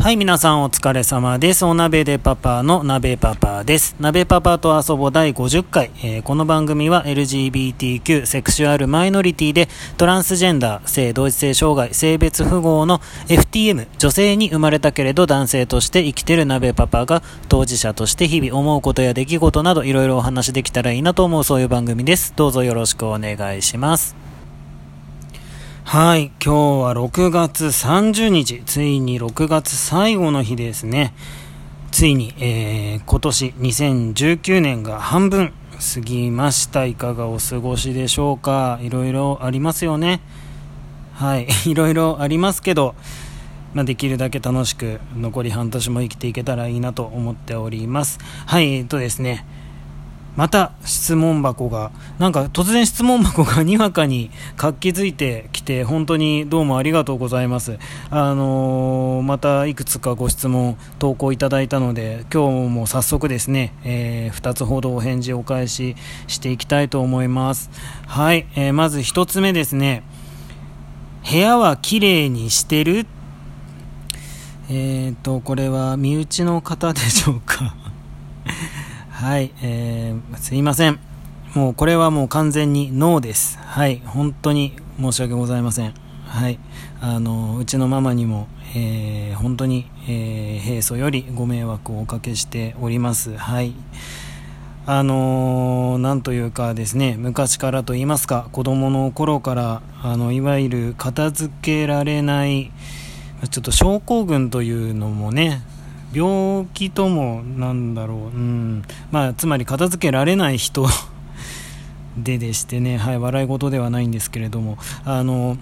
はい、皆さんお疲れ様です。お鍋でパパの鍋パパです。鍋パパと遊ぼ第50回。えーこの番組は LGBTQ、セクシュアルマイノリティでトランスジェンダー、性同一性障害、性別符号の FTM、女性に生まれたけれど男性として生きてる鍋パパが当事者として日々思うことや出来事などいろいろお話できたらいいなと思うそういう番組です。どうぞよろしくお願いします。はい、今日は6月30日、ついに6月最後の日ですね。ついに、えー今年2019年が半分過ぎました。いかがお過ごしでしょうか？いろいろありますよね。はい、いろいろありますけど、まあ、できるだけ楽しく残り半年も生きていけたらいいなと思っております。はい、えっとですね。また質問箱が、なんか突然質問箱が にわかに活気づいてきて、本当にどうもありがとうございます。あのーまたいくつかご質問投稿いただいたので、今日も早速ですね、え2つほどお返事をお返ししていきたいと思います。はい、えーまず1つ目ですね。部屋は綺麗にしてる？えーと、これは身内の方でしょうか？はい、えー、すいません。もうこれはもう完全にノーです。はい、本当に申し訳ございません。はい、あの、うちのママにも、えー本当に、えー平素よりご迷惑をおかけしております。はい。あのーなんというかですね、昔からと言いますか、子供の頃から、あの、いわゆる片付けられない、ちょっと症候群というのもね、病気ともなんだろう、うん、まあ、つまり片付けられない人 ででしてね、はい、笑い事ではないんですけれども、あの、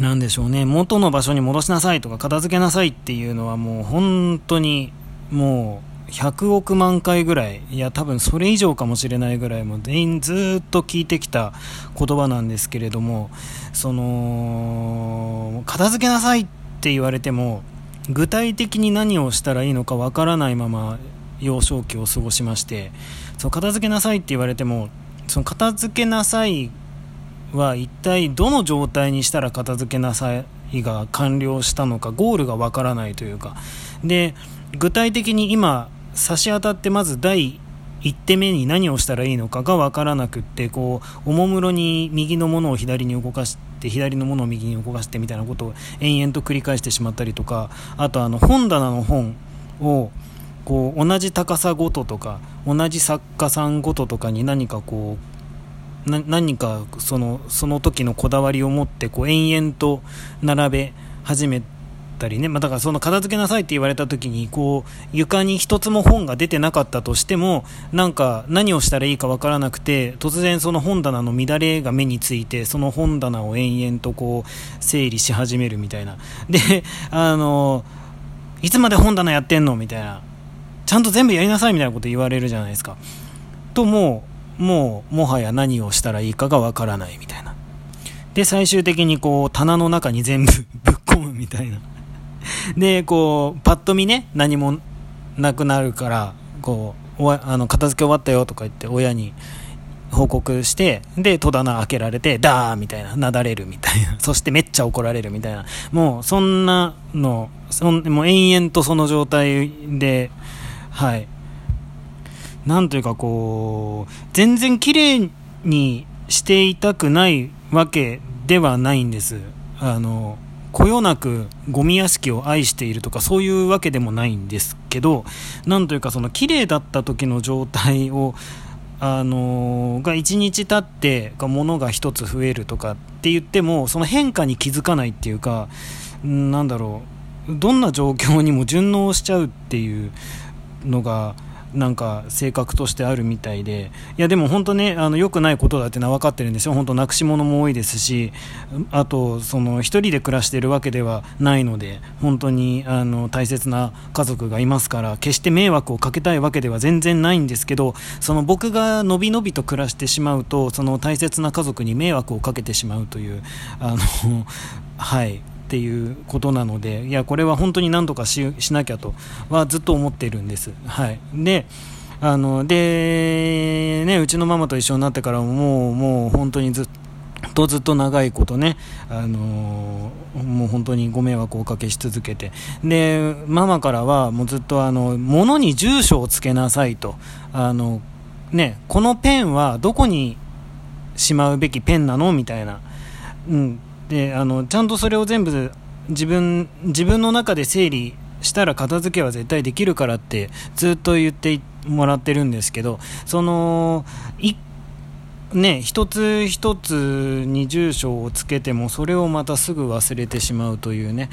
なんでしょうね、元の場所に戻しなさいとか片付けなさいっていうのはもう本当にもう100億万回ぐらい、いや多分それ以上かもしれないぐらいも全員ずっと聞いてきた言葉なんですけれども、その、片付けなさいって言われても、具体的に何をしたらいいのかわからないまま幼少期を過ごしまして、そう片付けなさいって言われても、その片付けなさいは一体どの状態にしたら片付けなさいが完了したのかゴールがわからないというか。で具体的に今差し当たってまず第1手目に何をしたらいいのかがわからなくってこうおもむろに右のものを左に動かして左のものを右に動かしてみたいなことを延々と繰り返してしまったりとかあとあの本棚の本をこう同じ高さごととか同じ作家さんごととかに何かこうな何かそのその時のこだわりを持ってこう延々と並べ始めたりね、まあ、だからその片付けなさいって言われた時にこう床に一つも本が出てなかったとしてもなんか何をしたらいいかわからなくて突然その本棚の乱れが目についてその本棚を延々とこう整理し始めるみたいな。であのいつまで本棚やってんの？みたいな。ちゃんと全部やりなさいみたいなこと言われるじゃないですか。ともうもうもはや何をしたらいいかがわからないみたいな。で最終的にこう棚の中に全部 ぶっ込むみたいな。でこうパッと見ね何もなくなるからこうおあの片付け終わったよとか言って親に報告してで戸棚開けられてダーみたいななだれるみたいな。そしてめっちゃ怒られるみたいな。もうそんなのそんもう延々とその状態ではい。なんというかこう、全然綺麗にしていたくないわけではないんです。あの、こよなくゴミ屋敷を愛しているとかそういうわけでもないんですけど、なんというかその綺麗だった時の状態を、あのが1日経ってが物が1つ増えるとかって言ってもその変化に気づかないっていうかんなんだろうどんな状況にも順応しちゃうっていうのがなんか性格としてあるみたいでいやでも本当ねあの良くないことだってのは分かってるんですよ。本当なくし物も多いですしあとその一人で暮らしてるわけではないので本当にあの大切な家族がいますから決して迷惑をかけたいわけでは全然ないんですけどその僕がのびのびと暮らしてしまうとその大切な家族に迷惑をかけてしまうというあの はい。っていうことなのでいやこれは本当に何とかしなきゃとはずっと思っているんです。はい、であので、ね、うちのママと一緒になってからももうもう本当にずっとずっと長いことね、あのもう本当にご迷惑をおかけし続けて。でママからはもうずっとあの物に住所をつけなさいと。あの、ね、このペンはどこにしまうべきペンなの？みたいな、うん、であのちゃんとそれを全部自分自分の中で整理したら片付けは絶対できるからってずっと言ってもらってるんですけどそのね、一つ一つに住所をつけてもそれをまたすぐ忘れてしまうというね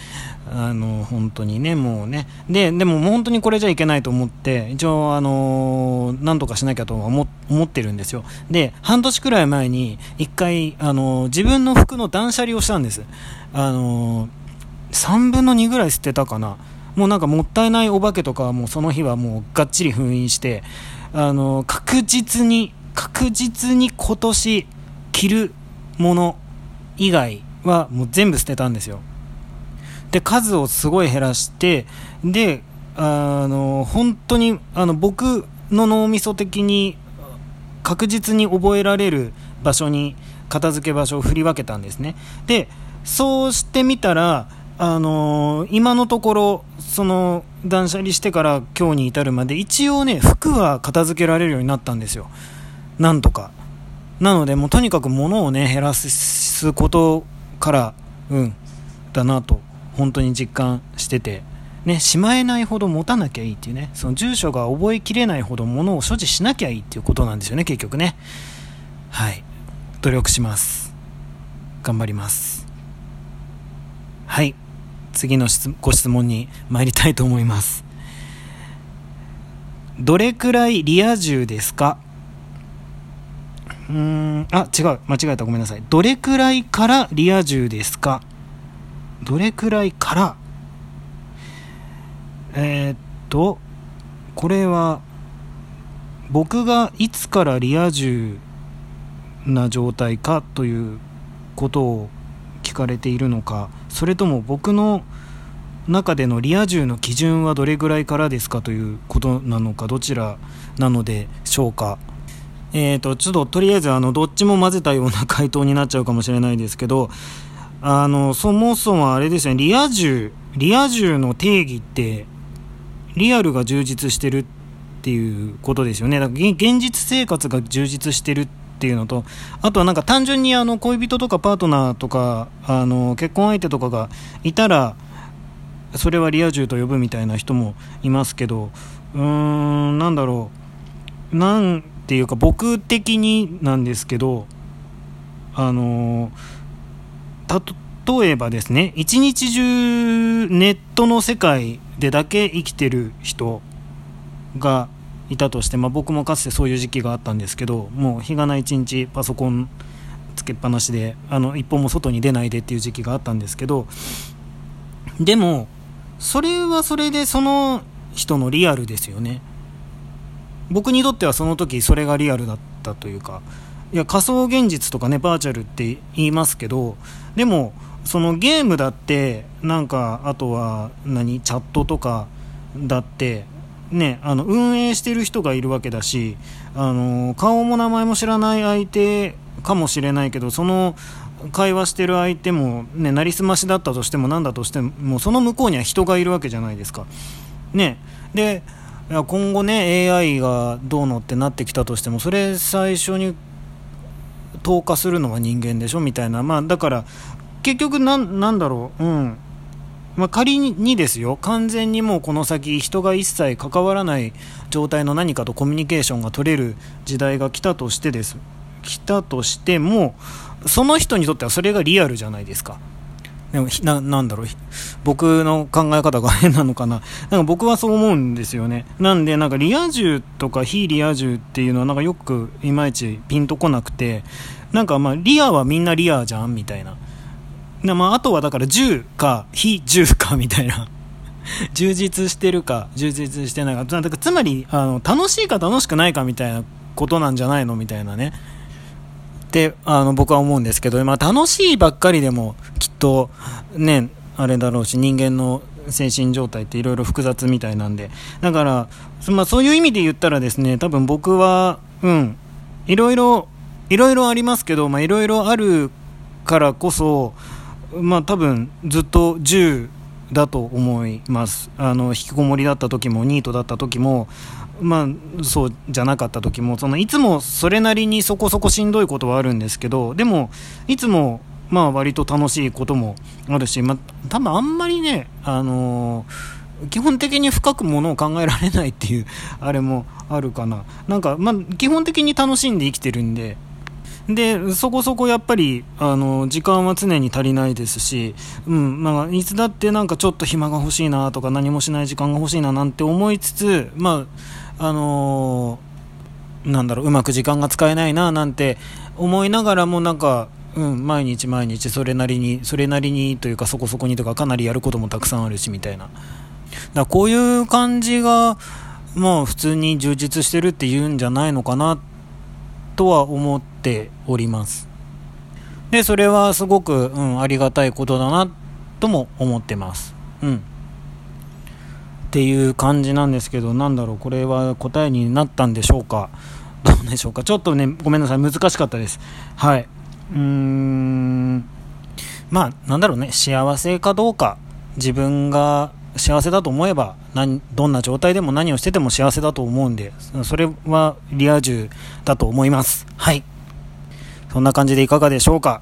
あの本当にねもうね。ででも本当にこれじゃいけないと思って一応あの何とかしなきゃと思思ってるんですよ。で半年くらい前に一回あの自分の服の断捨離をしたんです。あの3分の2ぐらい捨てたかな。もうなんかもったいないお化けとかはもうその日はもうがっちり封印してあの確実に確実に今年着るもの以外はもう全部捨てたんですよで数をすごい減らしてであの本当にあの僕の脳みそ的に確実に覚えられる場所に片付け場所を振り分けたんですねでそうしてみたらあのー、今のところ、その、断捨離してから今日に至るまで、一応ね、服は片付けられるようになったんですよ。なんとか。なので、もうとにかく物をね、減らすことから、うん、だなと、本当に実感してて、ね、しまえないほど持たなきゃいいっていうね、その住所が覚えきれないほど物を所持しなきゃいいっていうことなんですよね、結局ね。はい。努力します。頑張ります。はい。次のご質問に参りたいと思います。どれくらいリア充ですか？うん、あ、違う。間違えた。ごめんなさい。どれくらいからリア充ですか？どれくらいから？えー、っと、これは、僕がいつからリア充な状態かということを聞かれているのかそれとも僕の中でのリア充の基準はどれぐらいからですかということなのかどちらなのでしょうか？えーと、ちょっととりあえずあのどっちも混ぜたような回答になっちゃうかもしれないですけどあのそもそもあれですね。リア充リア充の定義ってリアルが充実してるっていうことですよね。だから現実生活が充実してるっていうのとあとはなんか単純にあの恋人とかパートナーとかあの結婚相手とかがいたらそれはリア充と呼ぶみたいな人もいますけどうーんなんだろう。なんていうか僕的になんですけどあの例えばですね一日中ネットの世界でだけ生きてる人がいたとして、まあ、僕もかつてそういう時期があったんですけどもう日がない一日パソコンつけっぱなしであの一歩も外に出ないでっていう時期があったんですけどでもそれはそれでその人のリアルですよね。僕にとってはその時それがリアルだったというかいや仮想現実とかねバーチャルって言いますけどでもそのゲームだってなんかあとは何チャットとかだってね、あの運営してる人がいるわけだしあの顔も名前も知らない相手かもしれないけどその会話してる相手も、ね、なりすましだったとしても何だとしてもその向こうには人がいるわけじゃないですか。ね、でいや今後ね AI がどうのってなってきたとしてもそれ最初に投下するのは人間でしょみたいな、まあ、だから結局なんだろう、うん、まあ、仮にですよ。完全にもうこの先人が一切関わらない状態の何かとコミュニケーションが取れる時代が来たとしてです。来たとしてもその人にとってはそれがリアルじゃないですか。でもななんだろう僕の考え方が変なのかな。なんか僕はそう思うんですよね。なんでなんかリア充とか非リア充っていうのはなんかよくいまいちピンとこなくてなんかまあリアはみんなリアじゃんみたいな。でまあ、あとはだから10か非10かみたいな。充実してるか充実してないか。だかつまりあの楽しいか楽しくないかみたいなことなんじゃないの？みたいなね。ってあの僕は思うんですけど、まあ、楽しいばっかりでもきっとねあれだろうし人間の精神状態っていろいろ複雑みたいなんで。だから、まあ、そういう意味で言ったらですね多分僕はうんいろいろいろいろありますけどいろいろあるからこそまあ多分ずっと10だと思います。あの引きこもりだった時もニートだった時もまあそうじゃなかった時もそのいつもそれなりにそこそこしんどいことはあるんですけどでもいつもまあ割と楽しいこともあるし、まあ、多分あんまりねあのー、基本的に深くものを考えられないっていう あれもあるかな。なんかまあ基本的に楽しんで生きてるんで。でそこそこやっぱりあの時間は常に足りないですし、うんまあ、いつだってなんかちょっと暇が欲しいなとか何もしない時間が欲しいななんて思いつつ、まああのー、なんだろううまく時間が使えないななんて思いながらもなんか、うん、毎日毎日それなりにそれなりにというかそこそこにとかかなりやることもたくさんあるしみたいなだこういう感じがまあ普通に充実してるっていうんじゃないのかなとは思っております。で、それはすごく、うん、ありがたいことだなとも思ってます。うん。っていう感じなんですけど、なんだろう、これは答えになったんでしょうか？どうでしょうか？ちょっとね、ごめんなさい、難しかったです。はい。うーん。まあ、なんだろうね、幸せかどうか、自分が幸せだと思えば何どんな状態でも何をしてても幸せだと思うんでそれはリア充だと思いますはいそんな感じでいかがでしょうか？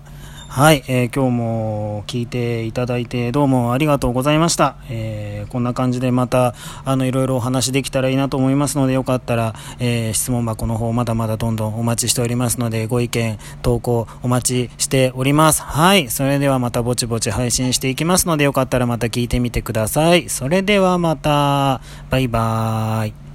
はい、えー、今日も聞いていただいてどうもありがとうございました。えー、こんな感じでまた、あの、いろいろお話できたらいいなと思いますので、よかったら、えー、質問箱の方まだまだどんどんお待ちしておりますので、ご意見、投稿お待ちしております。はい、それではまたぼちぼち配信していきますので、よかったらまた聞いてみてください。それではまた、バイバーイ。